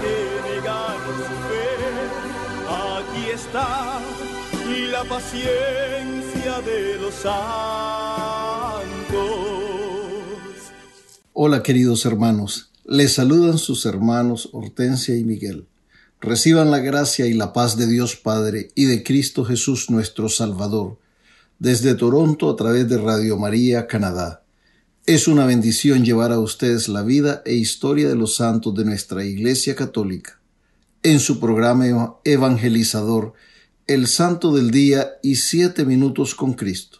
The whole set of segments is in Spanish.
que su fe. Aquí está la paciencia de los santos. Hola queridos hermanos, les saludan sus hermanos Hortensia y Miguel. Reciban la gracia y la paz de Dios Padre y de Cristo Jesús nuestro Salvador, desde Toronto a través de Radio María, Canadá. Es una bendición llevar a ustedes la vida e historia de los santos de nuestra Iglesia Católica en su programa evangelizador El Santo del Día y Siete Minutos con Cristo.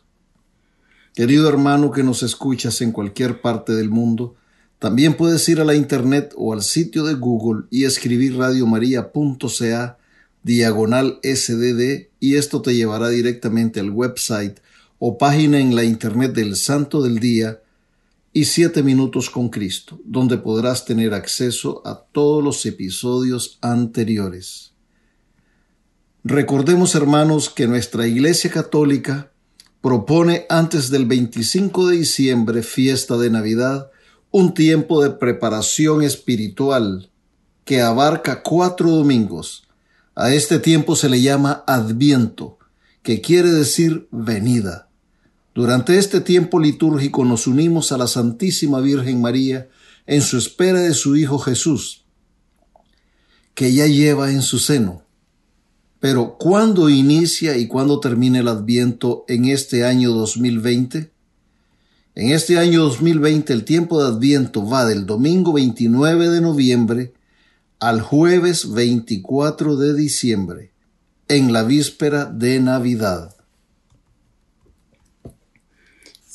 Querido hermano que nos escuchas en cualquier parte del mundo, también puedes ir a la internet o al sitio de Google y escribir radiomaria.ca diagonal sdd y esto te llevará directamente al website o página en la internet del Santo del Día y Siete Minutos con Cristo, donde podrás tener acceso a todos los episodios anteriores. Recordemos, hermanos, que nuestra Iglesia Católica propone antes del 25 de diciembre, fiesta de Navidad, un tiempo de preparación espiritual que abarca cuatro domingos. A este tiempo se le llama Adviento, que quiere decir venida. Durante este tiempo litúrgico nos unimos a la Santísima Virgen María en su espera de su Hijo Jesús, que ya lleva en su seno. Pero ¿cuándo inicia y cuándo termina el Adviento en este año 2020? En este año 2020 el tiempo de Adviento va del domingo 29 de noviembre al jueves 24 de diciembre, en la víspera de Navidad.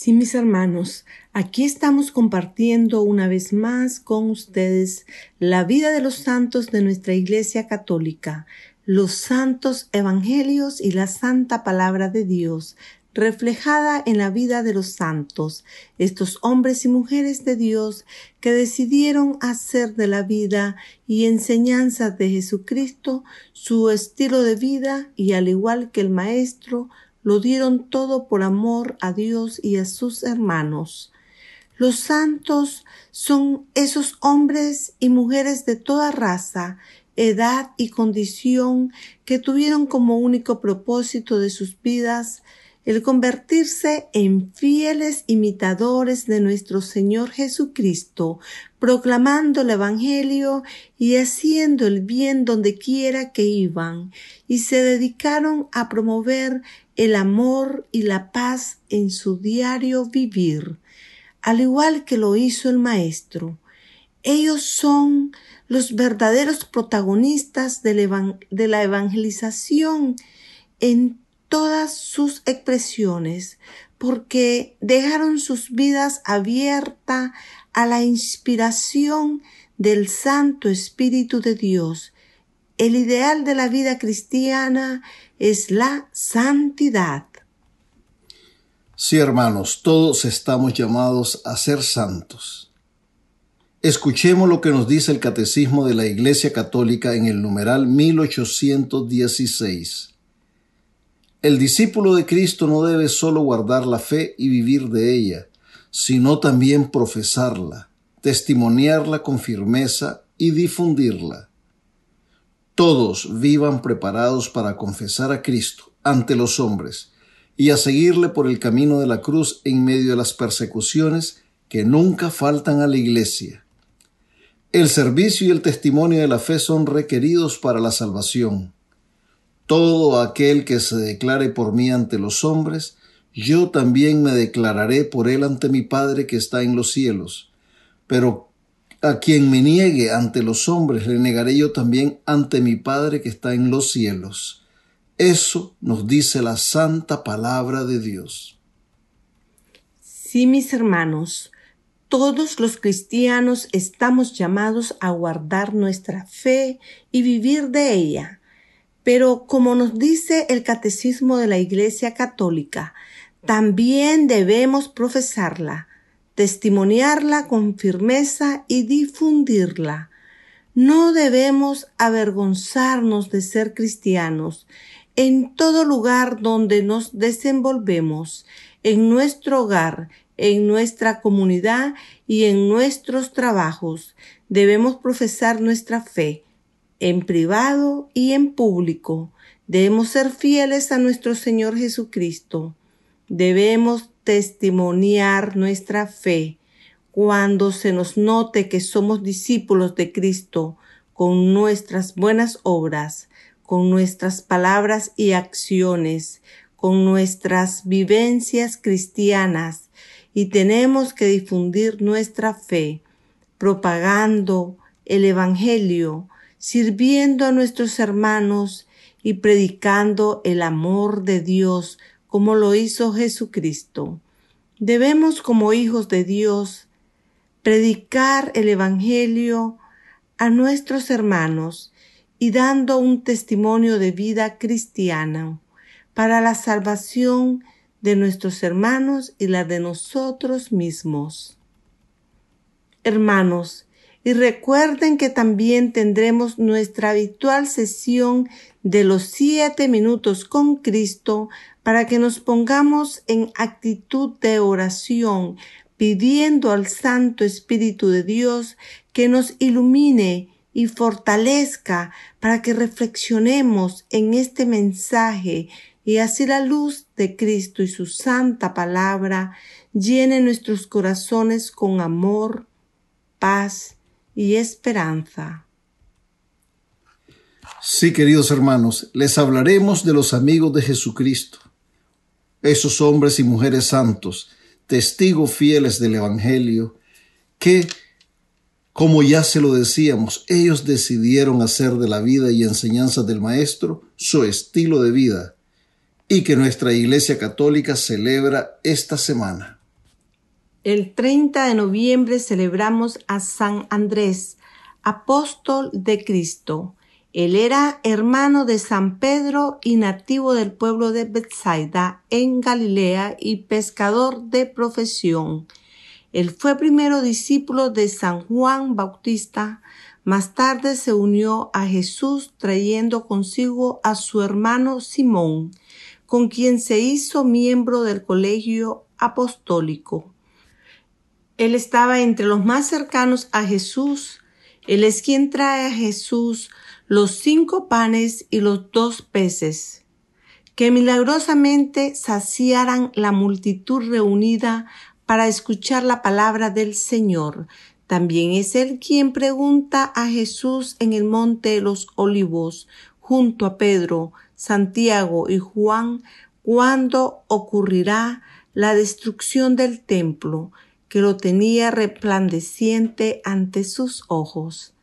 Sí, mis hermanos, aquí estamos compartiendo una vez más con ustedes la vida de los santos de nuestra Iglesia Católica, los santos evangelios y la santa palabra de Dios, reflejada en la vida de los santos, estos hombres y mujeres de Dios que decidieron hacer de la vida y enseñanza de Jesucristo su estilo de vida y al igual que el Maestro, lo dieron todo por amor a Dios y a sus hermanos. Los santos son esos hombres y mujeres de toda raza, edad y condición que tuvieron como único propósito de sus vidas el convertirse en fieles imitadores de nuestro Señor Jesucristo, proclamando el Evangelio y haciendo el bien donde quiera que iban, y se dedicaron a promover el amor y la paz en su diario vivir, al igual que lo hizo el Maestro. Ellos son los verdaderos protagonistas de la evangelización en todas sus expresiones, porque dejaron sus vidas abiertas a la inspiración del Santo Espíritu de Dios. El ideal de la vida cristiana es la santidad. Sí, hermanos, todos estamos llamados a ser santos. Escuchemos lo que nos dice el Catecismo de la Iglesia Católica en el numeral 1816. El discípulo de Cristo no debe solo guardar la fe y vivir de ella, sino también profesarla, testimoniarla con firmeza y difundirla. Todos vivan preparados para confesar a Cristo ante los hombres y a seguirle por el camino de la cruz en medio de las persecuciones que nunca faltan a la Iglesia. El servicio y el testimonio de la fe son requeridos para la salvación. Todo aquel que se declare por mí ante los hombres, yo también me declararé por él ante mi Padre que está en los cielos. Pero a quien me niegue ante los hombres, le negaré yo también ante mi Padre que está en los cielos. Eso nos dice la santa palabra de Dios. Sí, mis hermanos, todos los cristianos estamos llamados a guardar nuestra fe y vivir de ella. Pero como nos dice el Catecismo de la Iglesia Católica, también debemos profesarla, testimoniarla con firmeza y difundirla. No debemos avergonzarnos de ser cristianos en todo lugar donde nos desenvolvemos, en nuestro hogar, en nuestra comunidad y en nuestros trabajos. Debemos profesar nuestra fe en privado y en público. Debemos ser fieles a nuestro Señor Jesucristo. Debemos testimoniar nuestra fe cuando se nos note que somos discípulos de Cristo con nuestras buenas obras, con nuestras palabras y acciones, con nuestras vivencias cristianas y tenemos que difundir nuestra fe, propagando el Evangelio, sirviendo a nuestros hermanos y predicando el amor de Dios como lo hizo Jesucristo. Debemos como hijos de Dios predicar el Evangelio a nuestros hermanos y dando un testimonio de vida cristiana para la salvación de nuestros hermanos y la de nosotros mismos. Hermanos, y recuerden que también tendremos nuestra habitual sesión de los siete minutos con Cristo para que nos pongamos en actitud de oración, pidiendo al Santo Espíritu de Dios que nos ilumine y fortalezca para que reflexionemos en este mensaje y así la luz de Cristo y su santa palabra llene nuestros corazones con amor, paz y esperanza. Sí, queridos hermanos, les hablaremos de los amigos de Jesucristo, esos hombres y mujeres santos, testigos fieles del Evangelio, que, como ya se lo decíamos, ellos decidieron hacer de la vida y enseñanza del Maestro su estilo de vida, y que nuestra Iglesia Católica celebra esta semana. El 30 de noviembre celebramos a San Andrés, apóstol de Cristo. Él era hermano de San Pedro y nativo del pueblo de Bethsaida en Galilea y pescador de profesión. Él fue primero discípulo de San Juan Bautista, más tarde se unió a Jesús trayendo consigo a su hermano Simón, con quien se hizo miembro del colegio apostólico. Él estaba entre los más cercanos a Jesús. Él es quien trae a Jesús los cinco panes y los dos peces, que milagrosamente saciaran la multitud reunida para escuchar la palabra del Señor. También es Él quien pregunta a Jesús en el monte de los olivos, junto a Pedro, Santiago y Juan, cuándo ocurrirá la destrucción del templo, que lo tenía resplandeciente ante sus ojos.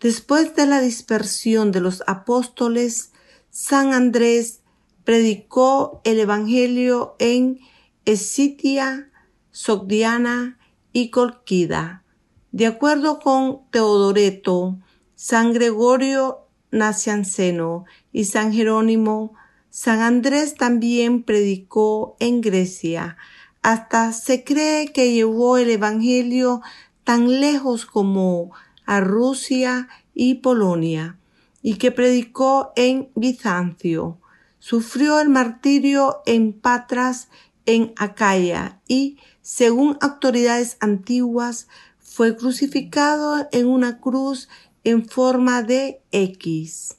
Después de la dispersión de los apóstoles, San Andrés predicó el Evangelio en Escitia, Sogdiana y Colquida. De acuerdo con Teodoreto, San Gregorio Nacianceno y San Jerónimo, San Andrés también predicó en Grecia. Hasta se cree que llevó el Evangelio tan lejos como a Rusia y Polonia, y que predicó en Bizancio. Sufrió el martirio en Patras, en Acaya, y, según autoridades antiguas, fue crucificado en una cruz en forma de X.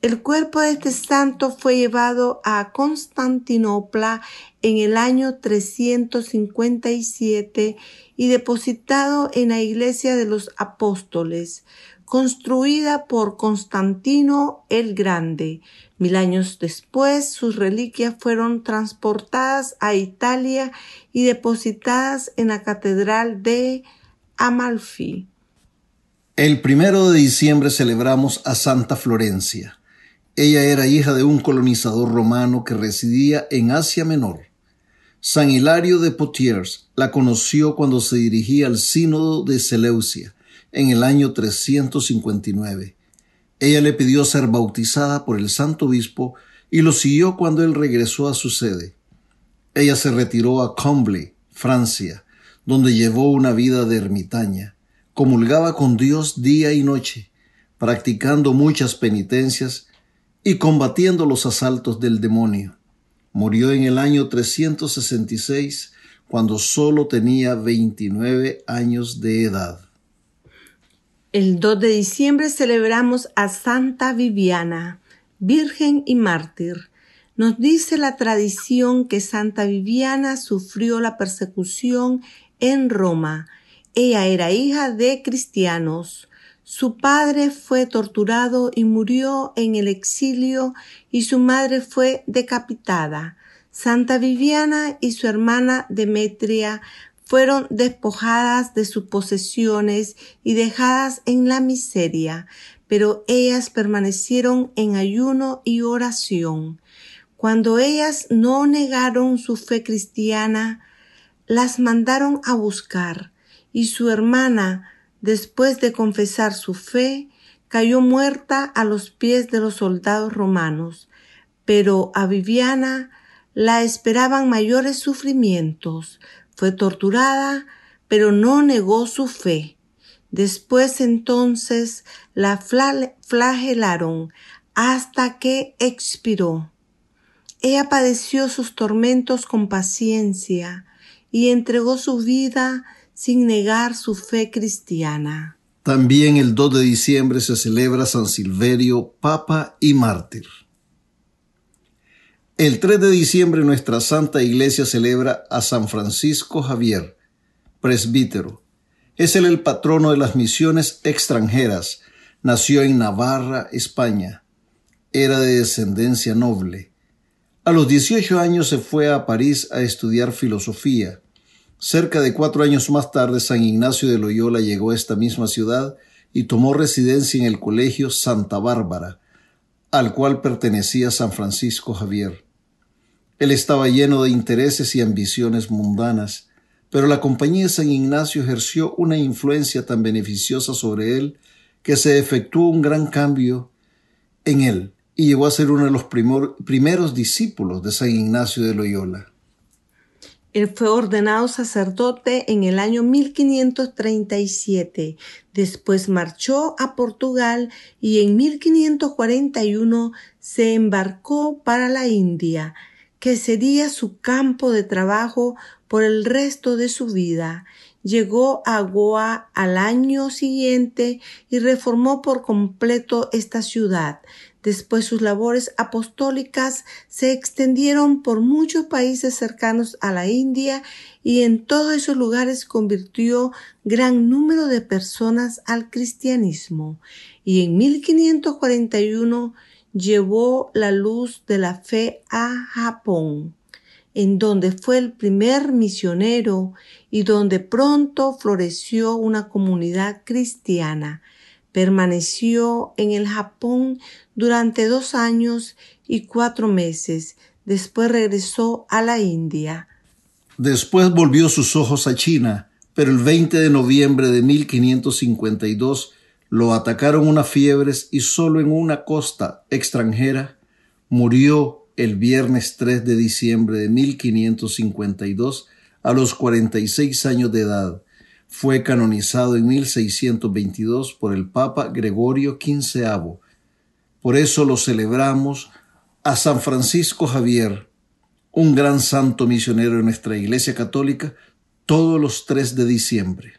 El cuerpo de este santo fue llevado a Constantinopla en el año 357 y depositado en la iglesia de los apóstoles, construida por Constantino el Grande. Mil años después, sus reliquias fueron transportadas a Italia y depositadas en la catedral de Amalfi. El primero de diciembre celebramos a Santa Florencia. Ella era hija de un colonizador romano que residía en Asia Menor. San Hilario de Poitiers la conoció cuando se dirigía al sínodo de Seleucia en el año 359. Ella le pidió ser bautizada por el santo obispo y lo siguió cuando él regresó a su sede. Ella se retiró a Combley, Francia, donde llevó una vida de ermitaña. Comulgaba con Dios día y noche, practicando muchas penitencias y combatiendo los asaltos del demonio. Murió en el año 366 cuando solo tenía 29 años de edad. El 2 de diciembre celebramos a Santa Viviana, Virgen y Mártir. Nos dice la tradición que Santa Viviana sufrió la persecución en Roma. Ella era hija de cristianos. Su padre fue torturado y murió en el exilio y su madre fue decapitada. Santa Viviana y su hermana Demetria fueron despojadas de sus posesiones y dejadas en la miseria, pero ellas permanecieron en ayuno y oración. Cuando ellas no negaron su fe cristiana, las mandaron a buscar, y su hermana, después de confesar su fe, cayó muerta a los pies de los soldados romanos. Pero a Viviana la esperaban mayores sufrimientos, fue torturada, pero no negó su fe. Después entonces la flagelaron hasta que expiró. Ella padeció sus tormentos con paciencia y entregó su vida sin negar su fe cristiana. También el 2 de diciembre se celebra San Silverio, Papa y Mártir. El 3 de diciembre nuestra Santa Iglesia celebra a San Francisco Javier, presbítero. Es él el patrono de las misiones extranjeras. Nació en Navarra, España. Era de descendencia noble. A los 18 años se fue a París a estudiar filosofía. Cerca de cuatro años más tarde, San Ignacio de Loyola llegó a esta misma ciudad y tomó residencia en el Colegio Santa Bárbara, al cual pertenecía San Francisco Javier. Él estaba lleno de intereses y ambiciones mundanas, pero la Compañía de San Ignacio ejerció una influencia tan beneficiosa sobre él que se efectuó un gran cambio en él y llegó a ser uno de los primeros discípulos de San Ignacio de Loyola. Él fue ordenado sacerdote en el año 1537. Después marchó a Portugal y en 1541 se embarcó para la India que sería su campo de trabajo por el resto de su vida. Llegó a Goa al año siguiente y reformó por completo esta ciudad. Después sus labores apostólicas se extendieron por muchos países cercanos a la India y en todos esos lugares convirtió gran número de personas al cristianismo. Y en 1541 llevó la luz de la fe a Japón, en donde fue el primer misionero y donde pronto floreció una comunidad cristiana. Permaneció en el Japón durante dos años y cuatro meses. Después regresó a la India. Después volvió sus ojos a China, pero el 20 de noviembre de 1552 lo atacaron unas fiebres y solo en una costa extranjera murió el viernes 3 de diciembre de 1552 a los 46 años de edad. Fue canonizado en 1622 por el Papa Gregorio XV. Por eso lo celebramos a San Francisco Javier, un gran santo misionero de nuestra Iglesia Católica, todos los 3 de diciembre.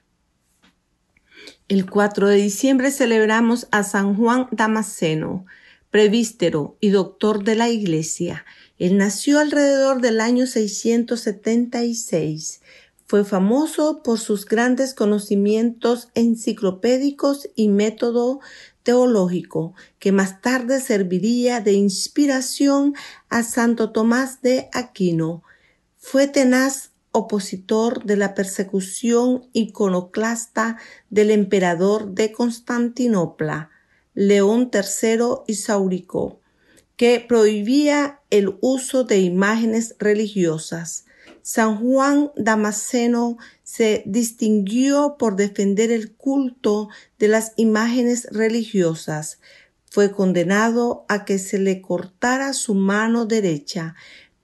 El 4 de diciembre celebramos a San Juan Damasceno, prevístero y doctor de la Iglesia. Él nació alrededor del año 676. Fue famoso por sus grandes conocimientos enciclopédicos y método teológico, que más tarde serviría de inspiración a Santo Tomás de Aquino. Fue tenaz opositor de la persecución iconoclasta del emperador de Constantinopla, León III Isaurico, que prohibía el uso de imágenes religiosas. San Juan Damasceno se distinguió por defender el culto de las imágenes religiosas. Fue condenado a que se le cortara su mano derecha,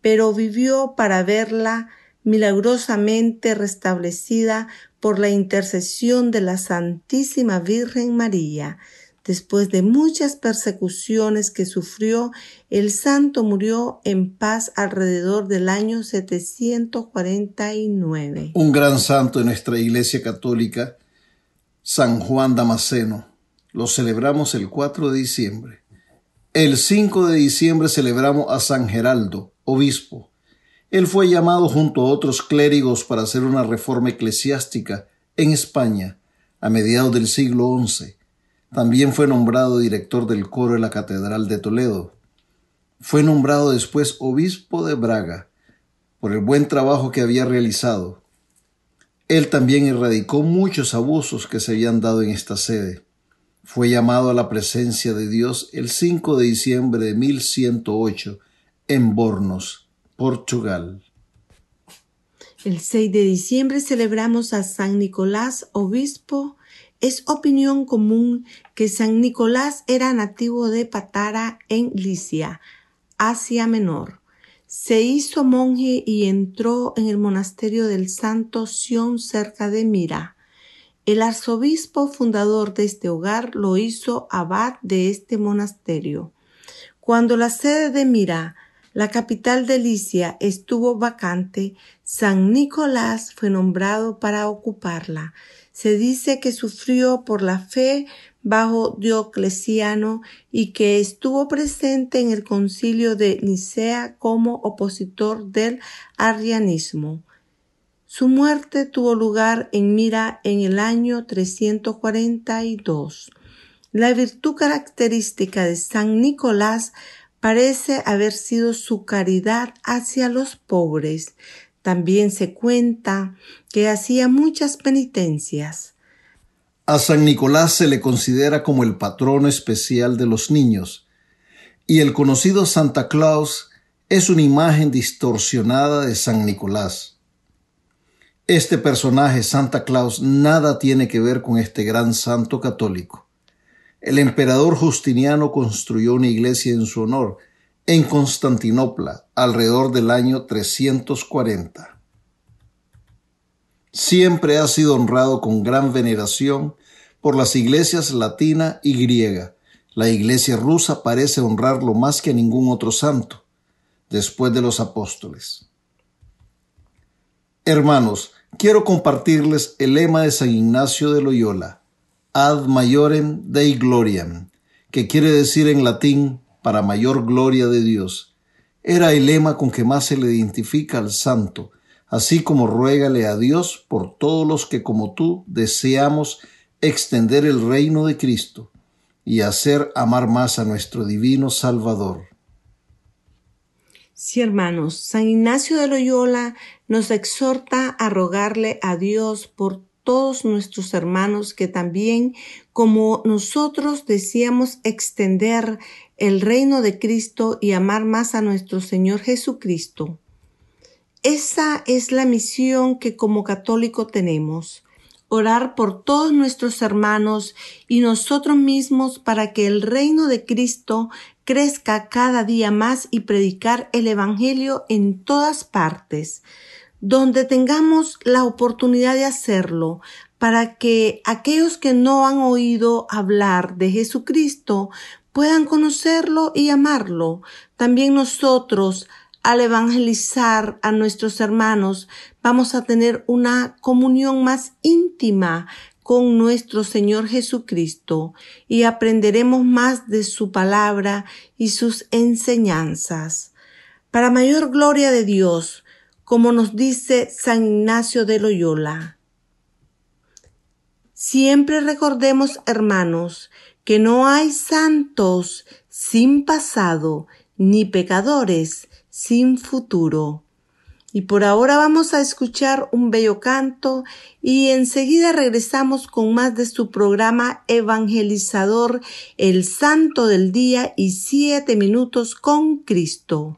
pero vivió para verla milagrosamente restablecida por la intercesión de la Santísima Virgen María. Después de muchas persecuciones que sufrió, el santo murió en paz alrededor del año 749. Un gran santo en nuestra Iglesia Católica, San Juan Damasceno. Lo celebramos el 4 de diciembre. El 5 de diciembre celebramos a San Geraldo, obispo. Él fue llamado junto a otros clérigos para hacer una reforma eclesiástica en España a mediados del siglo XI también fue nombrado director del coro de la Catedral de Toledo. Fue nombrado después obispo de Braga por el buen trabajo que había realizado. Él también erradicó muchos abusos que se habían dado en esta sede. Fue llamado a la presencia de Dios el 5 de diciembre de 1108 en Bornos, Portugal. El 6 de diciembre celebramos a San Nicolás, obispo es opinión común que San Nicolás era nativo de Patara en Licia, Asia Menor. Se hizo monje y entró en el monasterio del Santo Sion cerca de Mira. El arzobispo fundador de este hogar lo hizo abad de este monasterio. Cuando la sede de Mira, la capital de Licia, estuvo vacante, San Nicolás fue nombrado para ocuparla se dice que sufrió por la fe bajo Diocleciano y que estuvo presente en el concilio de Nicea como opositor del arrianismo. Su muerte tuvo lugar en Mira en el año 342. La virtud característica de San Nicolás parece haber sido su caridad hacia los pobres. También se cuenta que hacía muchas penitencias. A San Nicolás se le considera como el patrono especial de los niños, y el conocido Santa Claus es una imagen distorsionada de San Nicolás. Este personaje, Santa Claus, nada tiene que ver con este gran santo católico. El emperador Justiniano construyó una iglesia en su honor, en Constantinopla alrededor del año 340. Siempre ha sido honrado con gran veneración por las iglesias latina y griega. La iglesia rusa parece honrarlo más que a ningún otro santo, después de los apóstoles. Hermanos, quiero compartirles el lema de San Ignacio de Loyola, Ad maiorem Dei gloriam, que quiere decir en latín para mayor gloria de Dios. Era el lema con que más se le identifica al santo, así como ruégale a Dios por todos los que como tú deseamos extender el reino de Cristo y hacer amar más a nuestro divino Salvador. Sí, hermanos, San Ignacio de Loyola nos exhorta a rogarle a Dios por todos nuestros hermanos que también, como nosotros deseamos extender el reino de Cristo y amar más a nuestro Señor Jesucristo. Esa es la misión que como católico tenemos, orar por todos nuestros hermanos y nosotros mismos para que el reino de Cristo crezca cada día más y predicar el Evangelio en todas partes donde tengamos la oportunidad de hacerlo, para que aquellos que no han oído hablar de Jesucristo puedan conocerlo y amarlo. También nosotros, al evangelizar a nuestros hermanos, vamos a tener una comunión más íntima con nuestro Señor Jesucristo y aprenderemos más de su palabra y sus enseñanzas. Para mayor gloria de Dios, como nos dice San Ignacio de Loyola. Siempre recordemos, hermanos, que no hay santos sin pasado, ni pecadores sin futuro. Y por ahora vamos a escuchar un bello canto y enseguida regresamos con más de su programa evangelizador El Santo del Día y Siete Minutos con Cristo.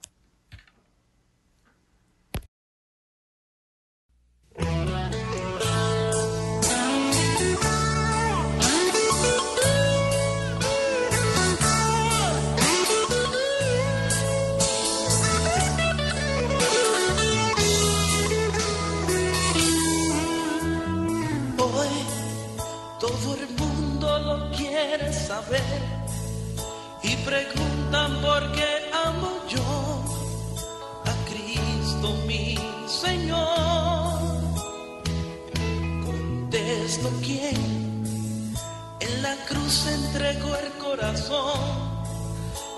Entregó el corazón,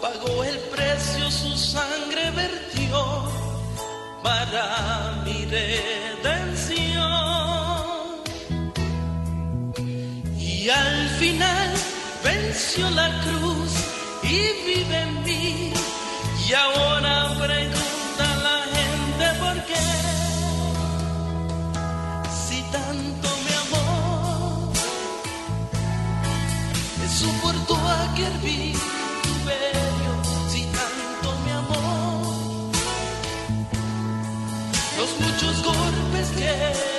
pagó el precio, su sangre vertió para mi redención. Y al final venció la cruz y vive en mí. Y ahora pregunta la gente por qué. Los muchos golpes que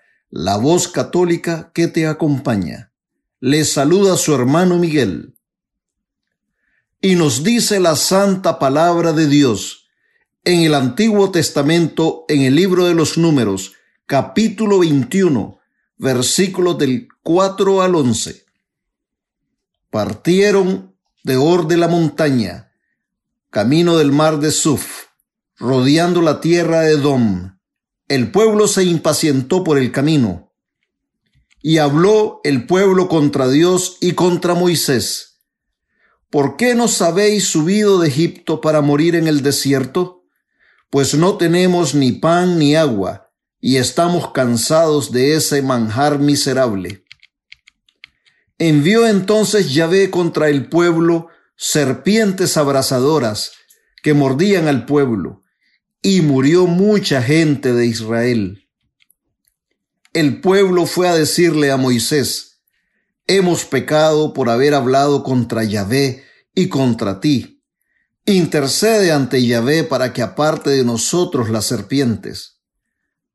la voz católica que te acompaña. Le saluda su hermano Miguel. Y nos dice la santa palabra de Dios en el Antiguo Testamento, en el libro de los números, capítulo 21, versículos del 4 al 11. Partieron de Or de la montaña, camino del mar de Suf, rodeando la tierra de Edom el pueblo se impacientó por el camino. Y habló el pueblo contra Dios y contra Moisés. ¿Por qué nos habéis subido de Egipto para morir en el desierto? Pues no tenemos ni pan ni agua, y estamos cansados de ese manjar miserable. Envió entonces Yahvé contra el pueblo serpientes abrasadoras que mordían al pueblo y murió mucha gente de Israel. El pueblo fue a decirle a Moisés, hemos pecado por haber hablado contra Yahvé y contra ti. Intercede ante Yahvé para que aparte de nosotros las serpientes.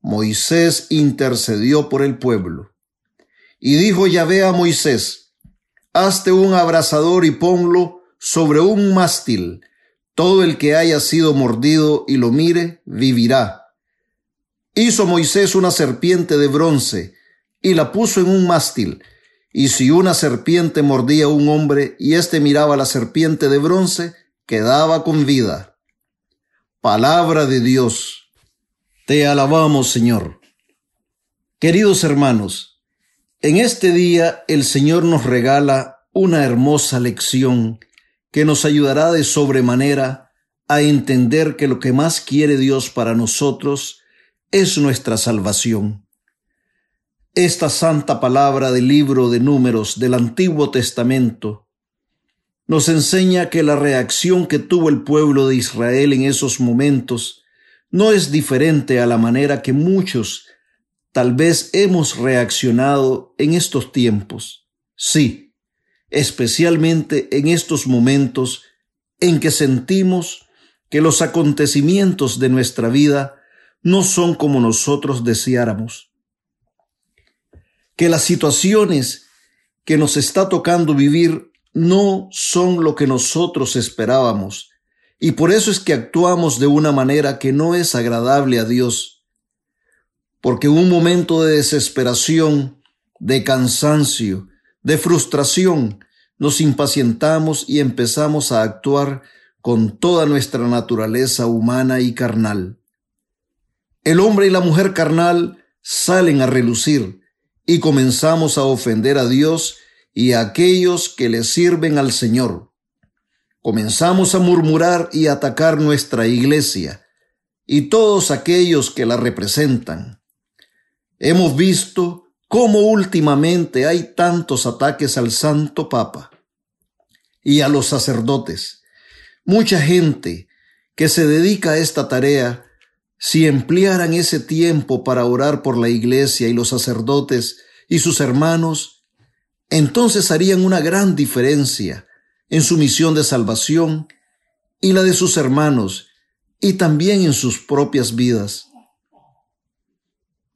Moisés intercedió por el pueblo. Y dijo Yahvé a Moisés, Hazte un abrazador y ponlo sobre un mástil todo el que haya sido mordido y lo mire, vivirá. Hizo Moisés una serpiente de bronce y la puso en un mástil. Y si una serpiente mordía a un hombre y éste miraba la serpiente de bronce, quedaba con vida. Palabra de Dios. Te alabamos, Señor. Queridos hermanos, en este día el Señor nos regala una hermosa lección que nos ayudará de sobremanera a entender que lo que más quiere Dios para nosotros es nuestra salvación. Esta santa palabra del libro de números del Antiguo Testamento nos enseña que la reacción que tuvo el pueblo de Israel en esos momentos no es diferente a la manera que muchos tal vez hemos reaccionado en estos tiempos. Sí, especialmente en estos momentos en que sentimos que los acontecimientos de nuestra vida no son como nosotros deseáramos, que las situaciones que nos está tocando vivir no son lo que nosotros esperábamos, y por eso es que actuamos de una manera que no es agradable a Dios, porque un momento de desesperación, de cansancio, de frustración, nos impacientamos y empezamos a actuar con toda nuestra naturaleza humana y carnal. El hombre y la mujer carnal salen a relucir y comenzamos a ofender a Dios y a aquellos que le sirven al Señor. Comenzamos a murmurar y atacar nuestra iglesia y todos aquellos que la representan. Hemos visto cómo últimamente hay tantos ataques al Santo Papa y a los sacerdotes. Mucha gente que se dedica a esta tarea, si emplearan ese tiempo para orar por la iglesia y los sacerdotes y sus hermanos, entonces harían una gran diferencia en su misión de salvación y la de sus hermanos y también en sus propias vidas.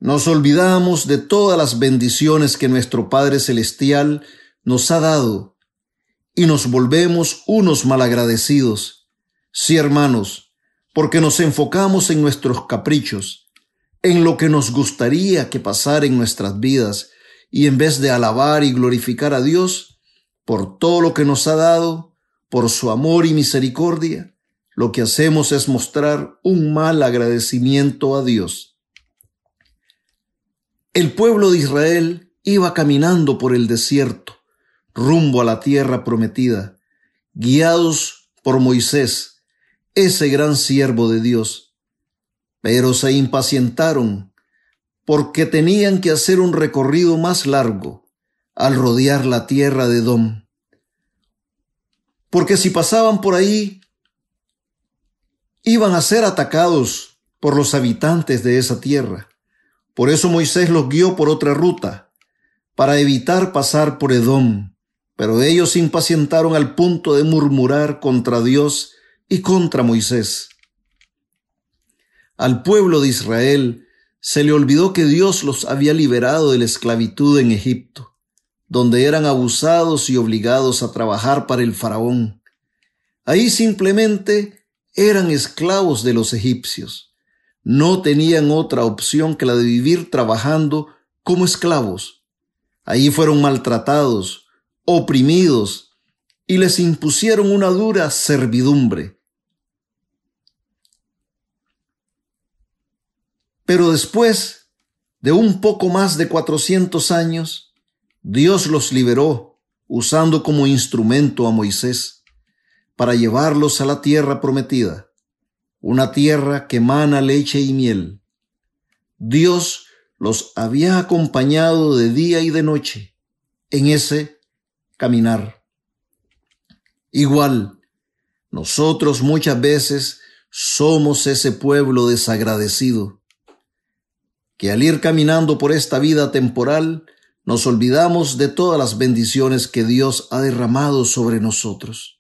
Nos olvidamos de todas las bendiciones que nuestro Padre Celestial nos ha dado y nos volvemos unos malagradecidos. Sí, hermanos, porque nos enfocamos en nuestros caprichos, en lo que nos gustaría que pasara en nuestras vidas, y en vez de alabar y glorificar a Dios por todo lo que nos ha dado, por su amor y misericordia, lo que hacemos es mostrar un mal agradecimiento a Dios. El pueblo de Israel iba caminando por el desierto, rumbo a la tierra prometida, guiados por Moisés, ese gran siervo de Dios. Pero se impacientaron porque tenían que hacer un recorrido más largo al rodear la tierra de Dom. Porque si pasaban por ahí, iban a ser atacados por los habitantes de esa tierra. Por eso Moisés los guió por otra ruta, para evitar pasar por Edom. Pero ellos impacientaron al punto de murmurar contra Dios y contra Moisés. Al pueblo de Israel se le olvidó que Dios los había liberado de la esclavitud en Egipto, donde eran abusados y obligados a trabajar para el faraón. Ahí simplemente eran esclavos de los egipcios. No tenían otra opción que la de vivir trabajando como esclavos. Allí fueron maltratados, oprimidos, y les impusieron una dura servidumbre. Pero después de un poco más de cuatrocientos años, Dios los liberó usando como instrumento a Moisés para llevarlos a la tierra prometida, una tierra que mana leche y miel. Dios los había acompañado de día y de noche en ese caminar. Igual, nosotros muchas veces somos ese pueblo desagradecido, que al ir caminando por esta vida temporal, nos olvidamos de todas las bendiciones que Dios ha derramado sobre nosotros.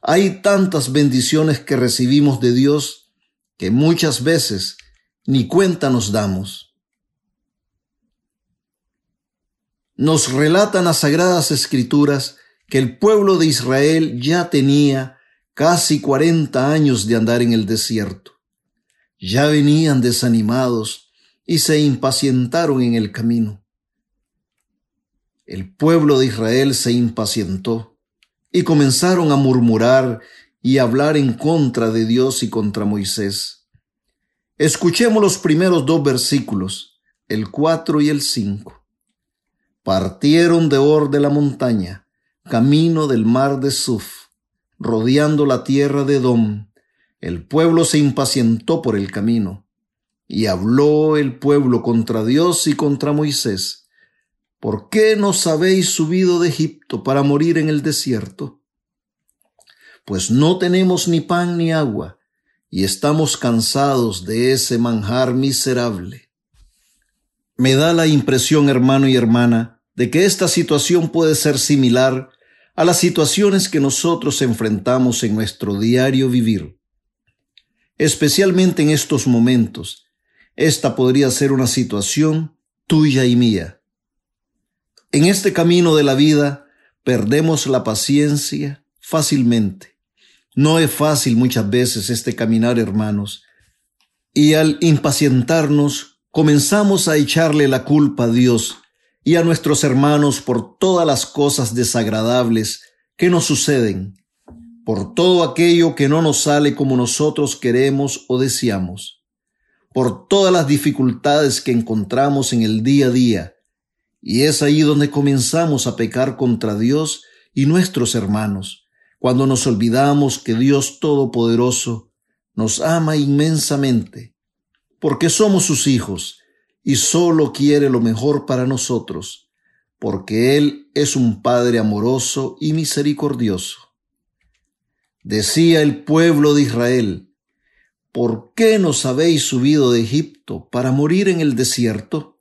Hay tantas bendiciones que recibimos de Dios que muchas veces ni cuenta nos damos. nos relatan las sagradas escrituras que el pueblo de Israel ya tenía casi cuarenta años de andar en el desierto. Ya venían desanimados y se impacientaron en el camino. El pueblo de Israel se impacientó y comenzaron a murmurar y hablar en contra de Dios y contra Moisés. Escuchemos los primeros dos versículos, el cuatro y el cinco partieron de Or de la montaña, camino del mar de Suf, rodeando la tierra de Edom. El pueblo se impacientó por el camino, y habló el pueblo contra Dios y contra Moisés. ¿Por qué nos habéis subido de Egipto para morir en el desierto? Pues no tenemos ni pan ni agua, y estamos cansados de ese manjar miserable. Me da la impresión, hermano y hermana, de que esta situación puede ser similar a las situaciones que nosotros enfrentamos en nuestro diario vivir. Especialmente en estos momentos, esta podría ser una situación tuya y mía. En este camino de la vida perdemos la paciencia fácilmente. No es fácil muchas veces este caminar, hermanos, y al impacientarnos comenzamos a echarle la culpa a Dios y a nuestros hermanos por todas las cosas desagradables que nos suceden, por todo aquello que no nos sale como nosotros queremos o deseamos, por todas las dificultades que encontramos en el día a día Y es ahí donde comenzamos a pecar contra Dios y nuestros hermanos, cuando nos olvidamos que Dios Todopoderoso nos ama inmensamente, porque somos sus hijos y solo quiere lo mejor para nosotros, porque Él es un Padre amoroso y misericordioso. Decía el pueblo de Israel, ¿por qué nos habéis subido de Egipto para morir en el desierto?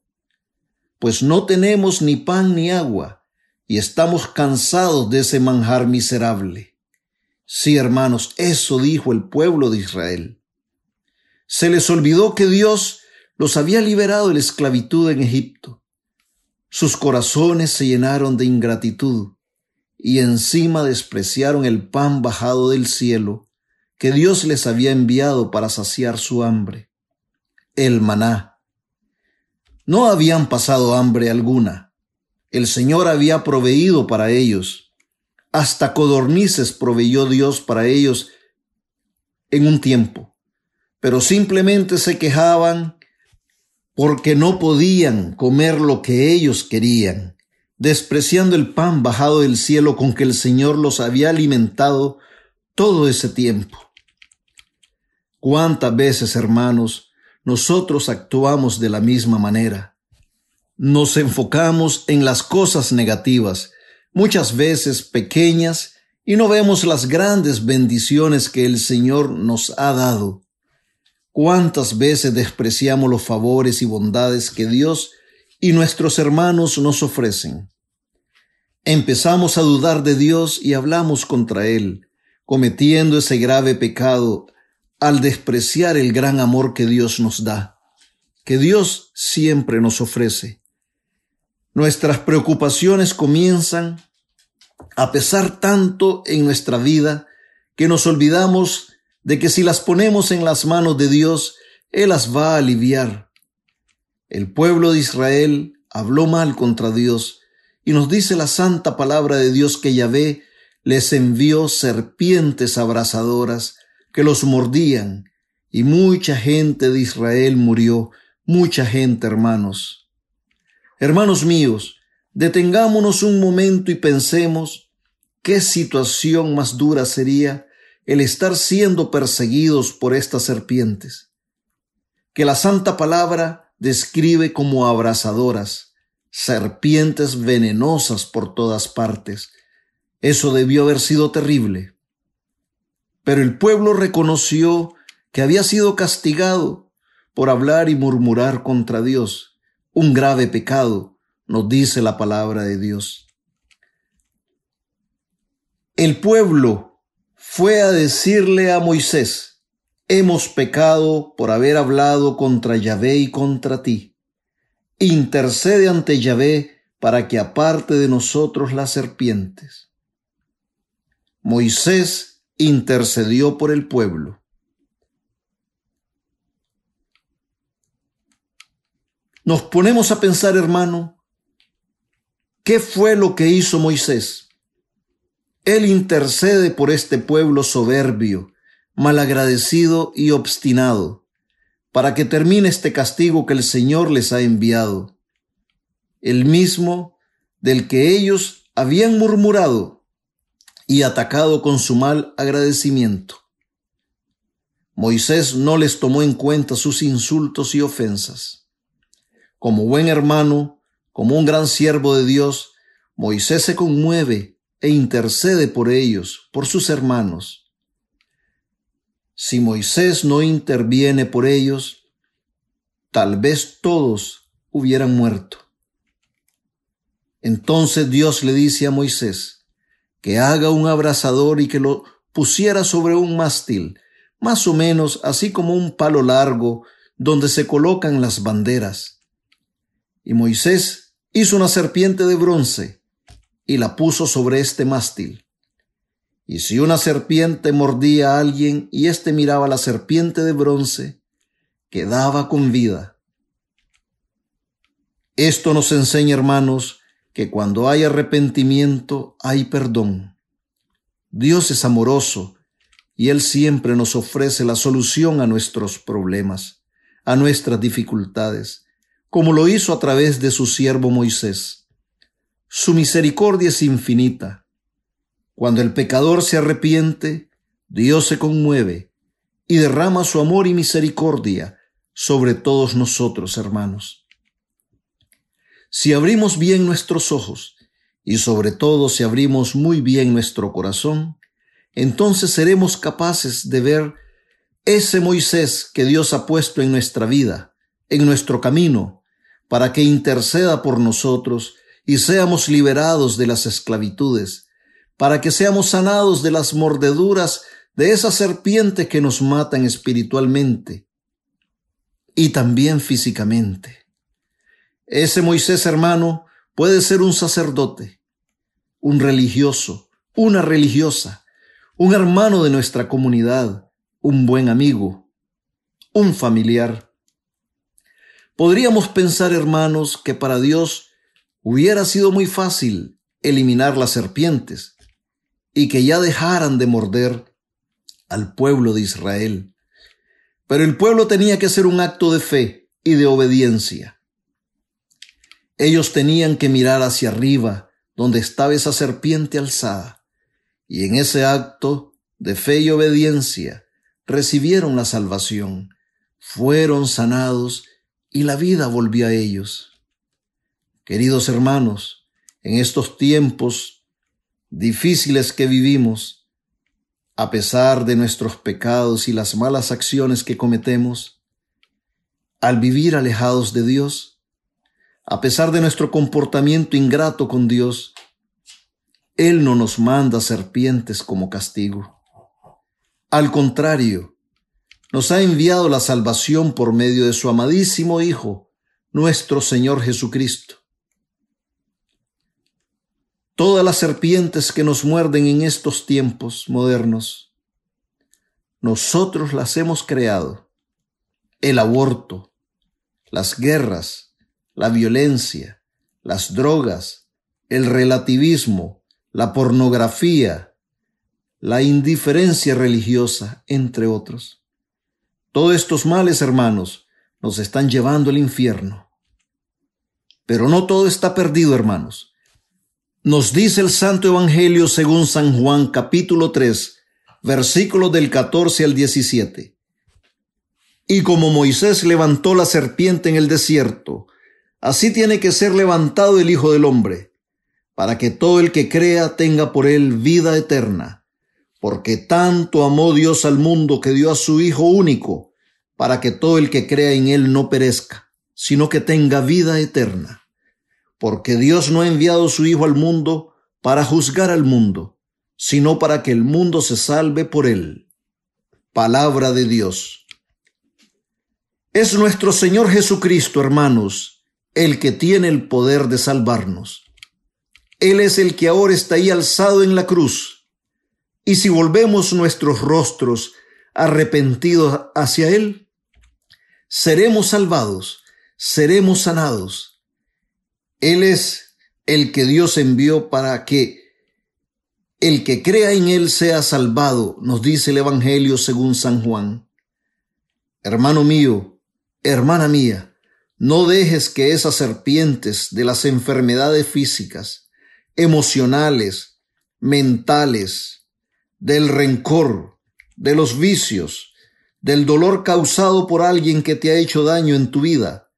Pues no tenemos ni pan ni agua, y estamos cansados de ese manjar miserable. Sí, hermanos, eso dijo el pueblo de Israel. Se les olvidó que Dios los había liberado de la esclavitud en Egipto. Sus corazones se llenaron de ingratitud y encima despreciaron el pan bajado del cielo que Dios les había enviado para saciar su hambre, el maná. No habían pasado hambre alguna. El Señor había proveído para ellos. Hasta codornices proveyó Dios para ellos en un tiempo. Pero simplemente se quejaban porque no podían comer lo que ellos querían despreciando el pan bajado del cielo con que el Señor los había alimentado todo ese tiempo. ¿Cuántas veces, hermanos, nosotros actuamos de la misma manera? Nos enfocamos en las cosas negativas, muchas veces pequeñas, y no vemos las grandes bendiciones que el Señor nos ha dado. ¿Cuántas veces despreciamos los favores y bondades que Dios y nuestros hermanos nos ofrecen. Empezamos a dudar de Dios y hablamos contra Él, cometiendo ese grave pecado al despreciar el gran amor que Dios nos da, que Dios siempre nos ofrece. Nuestras preocupaciones comienzan a pesar tanto en nuestra vida que nos olvidamos de que si las ponemos en las manos de Dios, Él las va a aliviar el pueblo de Israel habló mal contra Dios y nos dice la santa palabra de Dios que Yahvé les envió serpientes abrasadoras que los mordían y mucha gente de Israel murió, mucha gente, hermanos. Hermanos míos, detengámonos un momento y pensemos qué situación más dura sería el estar siendo perseguidos por estas serpientes. Que la santa palabra describe como abrasadoras, serpientes venenosas por todas partes. Eso debió haber sido terrible. Pero el pueblo reconoció que había sido castigado por hablar y murmurar contra Dios, un grave pecado, nos dice la palabra de Dios. El pueblo fue a decirle a Moisés, hemos pecado por haber hablado contra Yahvé y contra ti. Intercede ante Yahvé para que aparte de nosotros las serpientes. Moisés intercedió por el pueblo. Nos ponemos a pensar, hermano, ¿qué fue lo que hizo Moisés? Él intercede por este pueblo soberbio, malagradecido y obstinado, para que termine este castigo que el Señor les ha enviado, el mismo del que ellos habían murmurado y atacado con su mal agradecimiento. Moisés no les tomó en cuenta sus insultos y ofensas. Como buen hermano, como un gran siervo de Dios, Moisés se conmueve e intercede por ellos, por sus hermanos si Moisés no interviene por ellos, tal vez todos hubieran muerto. Entonces Dios le dice a Moisés que haga un abrazador y que lo pusiera sobre un mástil, más o menos así como un palo largo donde se colocan las banderas. Y Moisés hizo una serpiente de bronce y la puso sobre este mástil. Y si una serpiente mordía a alguien y éste miraba la serpiente de bronce, quedaba con vida. Esto nos enseña, hermanos, que cuando hay arrepentimiento hay perdón. Dios es amoroso y Él siempre nos ofrece la solución a nuestros problemas, a nuestras dificultades, como lo hizo a través de su siervo Moisés. Su misericordia es infinita. Cuando el pecador se arrepiente, Dios se conmueve y derrama su amor y misericordia sobre todos nosotros, hermanos. Si abrimos bien nuestros ojos y sobre todo si abrimos muy bien nuestro corazón, entonces seremos capaces de ver ese Moisés que Dios ha puesto en nuestra vida, en nuestro camino, para que interceda por nosotros y seamos liberados de las esclavitudes, para que seamos sanados de las mordeduras de esa serpiente que nos matan espiritualmente y también físicamente. Ese Moisés hermano puede ser un sacerdote, un religioso, una religiosa, un hermano de nuestra comunidad, un buen amigo, un familiar. Podríamos pensar, hermanos, que para Dios hubiera sido muy fácil eliminar las serpientes y que ya dejaran de morder al pueblo de Israel. Pero el pueblo tenía que hacer un acto de fe y de obediencia. Ellos tenían que mirar hacia arriba, donde estaba esa serpiente alzada, y en ese acto de fe y obediencia recibieron la salvación, fueron sanados y la vida volvió a ellos. Queridos hermanos, en estos tiempos difíciles que vivimos, a pesar de nuestros pecados y las malas acciones que cometemos, al vivir alejados de Dios, a pesar de nuestro comportamiento ingrato con Dios, Él no nos manda serpientes como castigo. Al contrario, nos ha enviado la salvación por medio de su amadísimo Hijo, nuestro Señor Jesucristo. Todas las serpientes que nos muerden en estos tiempos modernos, nosotros las hemos creado. El aborto, las guerras, la violencia, las drogas, el relativismo, la pornografía, la indiferencia religiosa, entre otros. Todos estos males, hermanos, nos están llevando al infierno. Pero no todo está perdido, hermanos. Nos dice el Santo Evangelio según San Juan capítulo 3, versículos del 14 al 17. Y como Moisés levantó la serpiente en el desierto, Así tiene que ser levantado el Hijo del Hombre, para que todo el que crea tenga por él vida eterna. Porque tanto amó Dios al mundo que dio a su Hijo único, para que todo el que crea en él no perezca, sino que tenga vida eterna. Porque Dios no ha enviado su Hijo al mundo para juzgar al mundo, sino para que el mundo se salve por él. Palabra de Dios. Es nuestro Señor Jesucristo, hermanos, el que tiene el poder de salvarnos. Él es el que ahora está ahí alzado en la cruz. Y si volvemos nuestros rostros arrepentidos hacia Él, seremos salvados, seremos sanados. Él es el que Dios envió para que el que crea en Él sea salvado, nos dice el Evangelio según San Juan. Hermano mío, hermana mía, no dejes que esas serpientes de las enfermedades físicas, emocionales, mentales, del rencor, de los vicios, del dolor causado por alguien que te ha hecho daño en tu vida,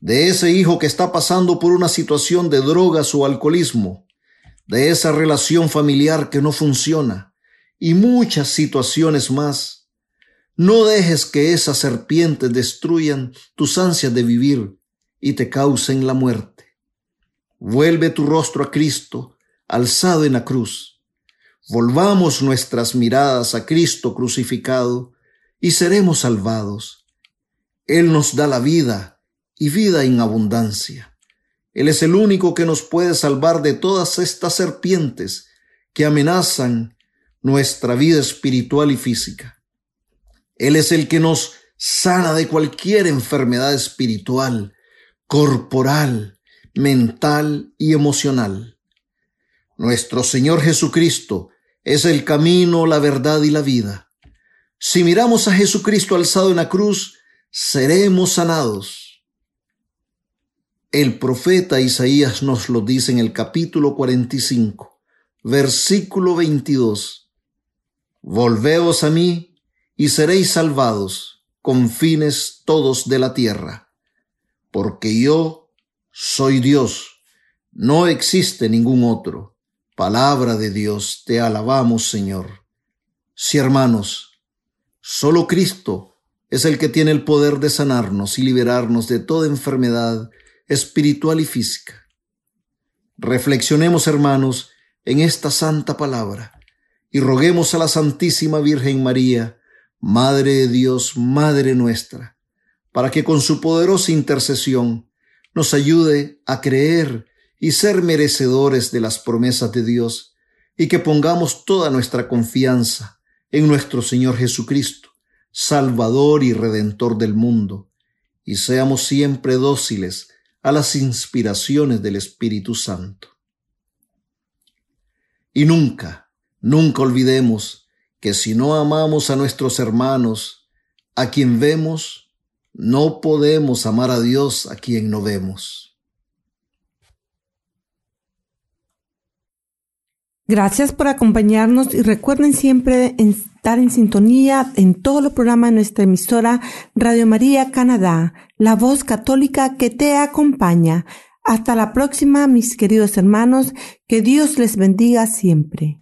de ese hijo que está pasando por una situación de drogas o alcoholismo, de esa relación familiar que no funciona y muchas situaciones más no dejes que esas serpientes destruyan tus ansias de vivir y te causen la muerte. Vuelve tu rostro a Cristo, alzado en la cruz. Volvamos nuestras miradas a Cristo crucificado y seremos salvados. Él nos da la vida y vida en abundancia. Él es el único que nos puede salvar de todas estas serpientes que amenazan nuestra vida espiritual y física. Él es el que nos sana de cualquier enfermedad espiritual, corporal, mental y emocional. Nuestro Señor Jesucristo es el camino, la verdad y la vida. Si miramos a Jesucristo alzado en la cruz, seremos sanados. El profeta Isaías nos lo dice en el capítulo 45, versículo 22. Volveos a mí y seréis salvados, con fines todos de la tierra, porque yo soy Dios, no existe ningún otro. Palabra de Dios, te alabamos, Señor. Sí, hermanos, solo Cristo es el que tiene el poder de sanarnos y liberarnos de toda enfermedad espiritual y física. Reflexionemos, hermanos, en esta santa palabra y roguemos a la Santísima Virgen María, Madre de Dios, Madre nuestra, para que con su poderosa intercesión nos ayude a creer y ser merecedores de las promesas de Dios y que pongamos toda nuestra confianza en nuestro Señor Jesucristo, Salvador y Redentor del mundo, y seamos siempre dóciles a las inspiraciones del Espíritu Santo. Y nunca, nunca olvidemos que si no amamos a nuestros hermanos, a quien vemos, no podemos amar a Dios a quien no vemos. Gracias por acompañarnos y recuerden siempre estar en sintonía en todos los programas de nuestra emisora Radio María Canadá, la voz católica que te acompaña. Hasta la próxima, mis queridos hermanos, que Dios les bendiga siempre.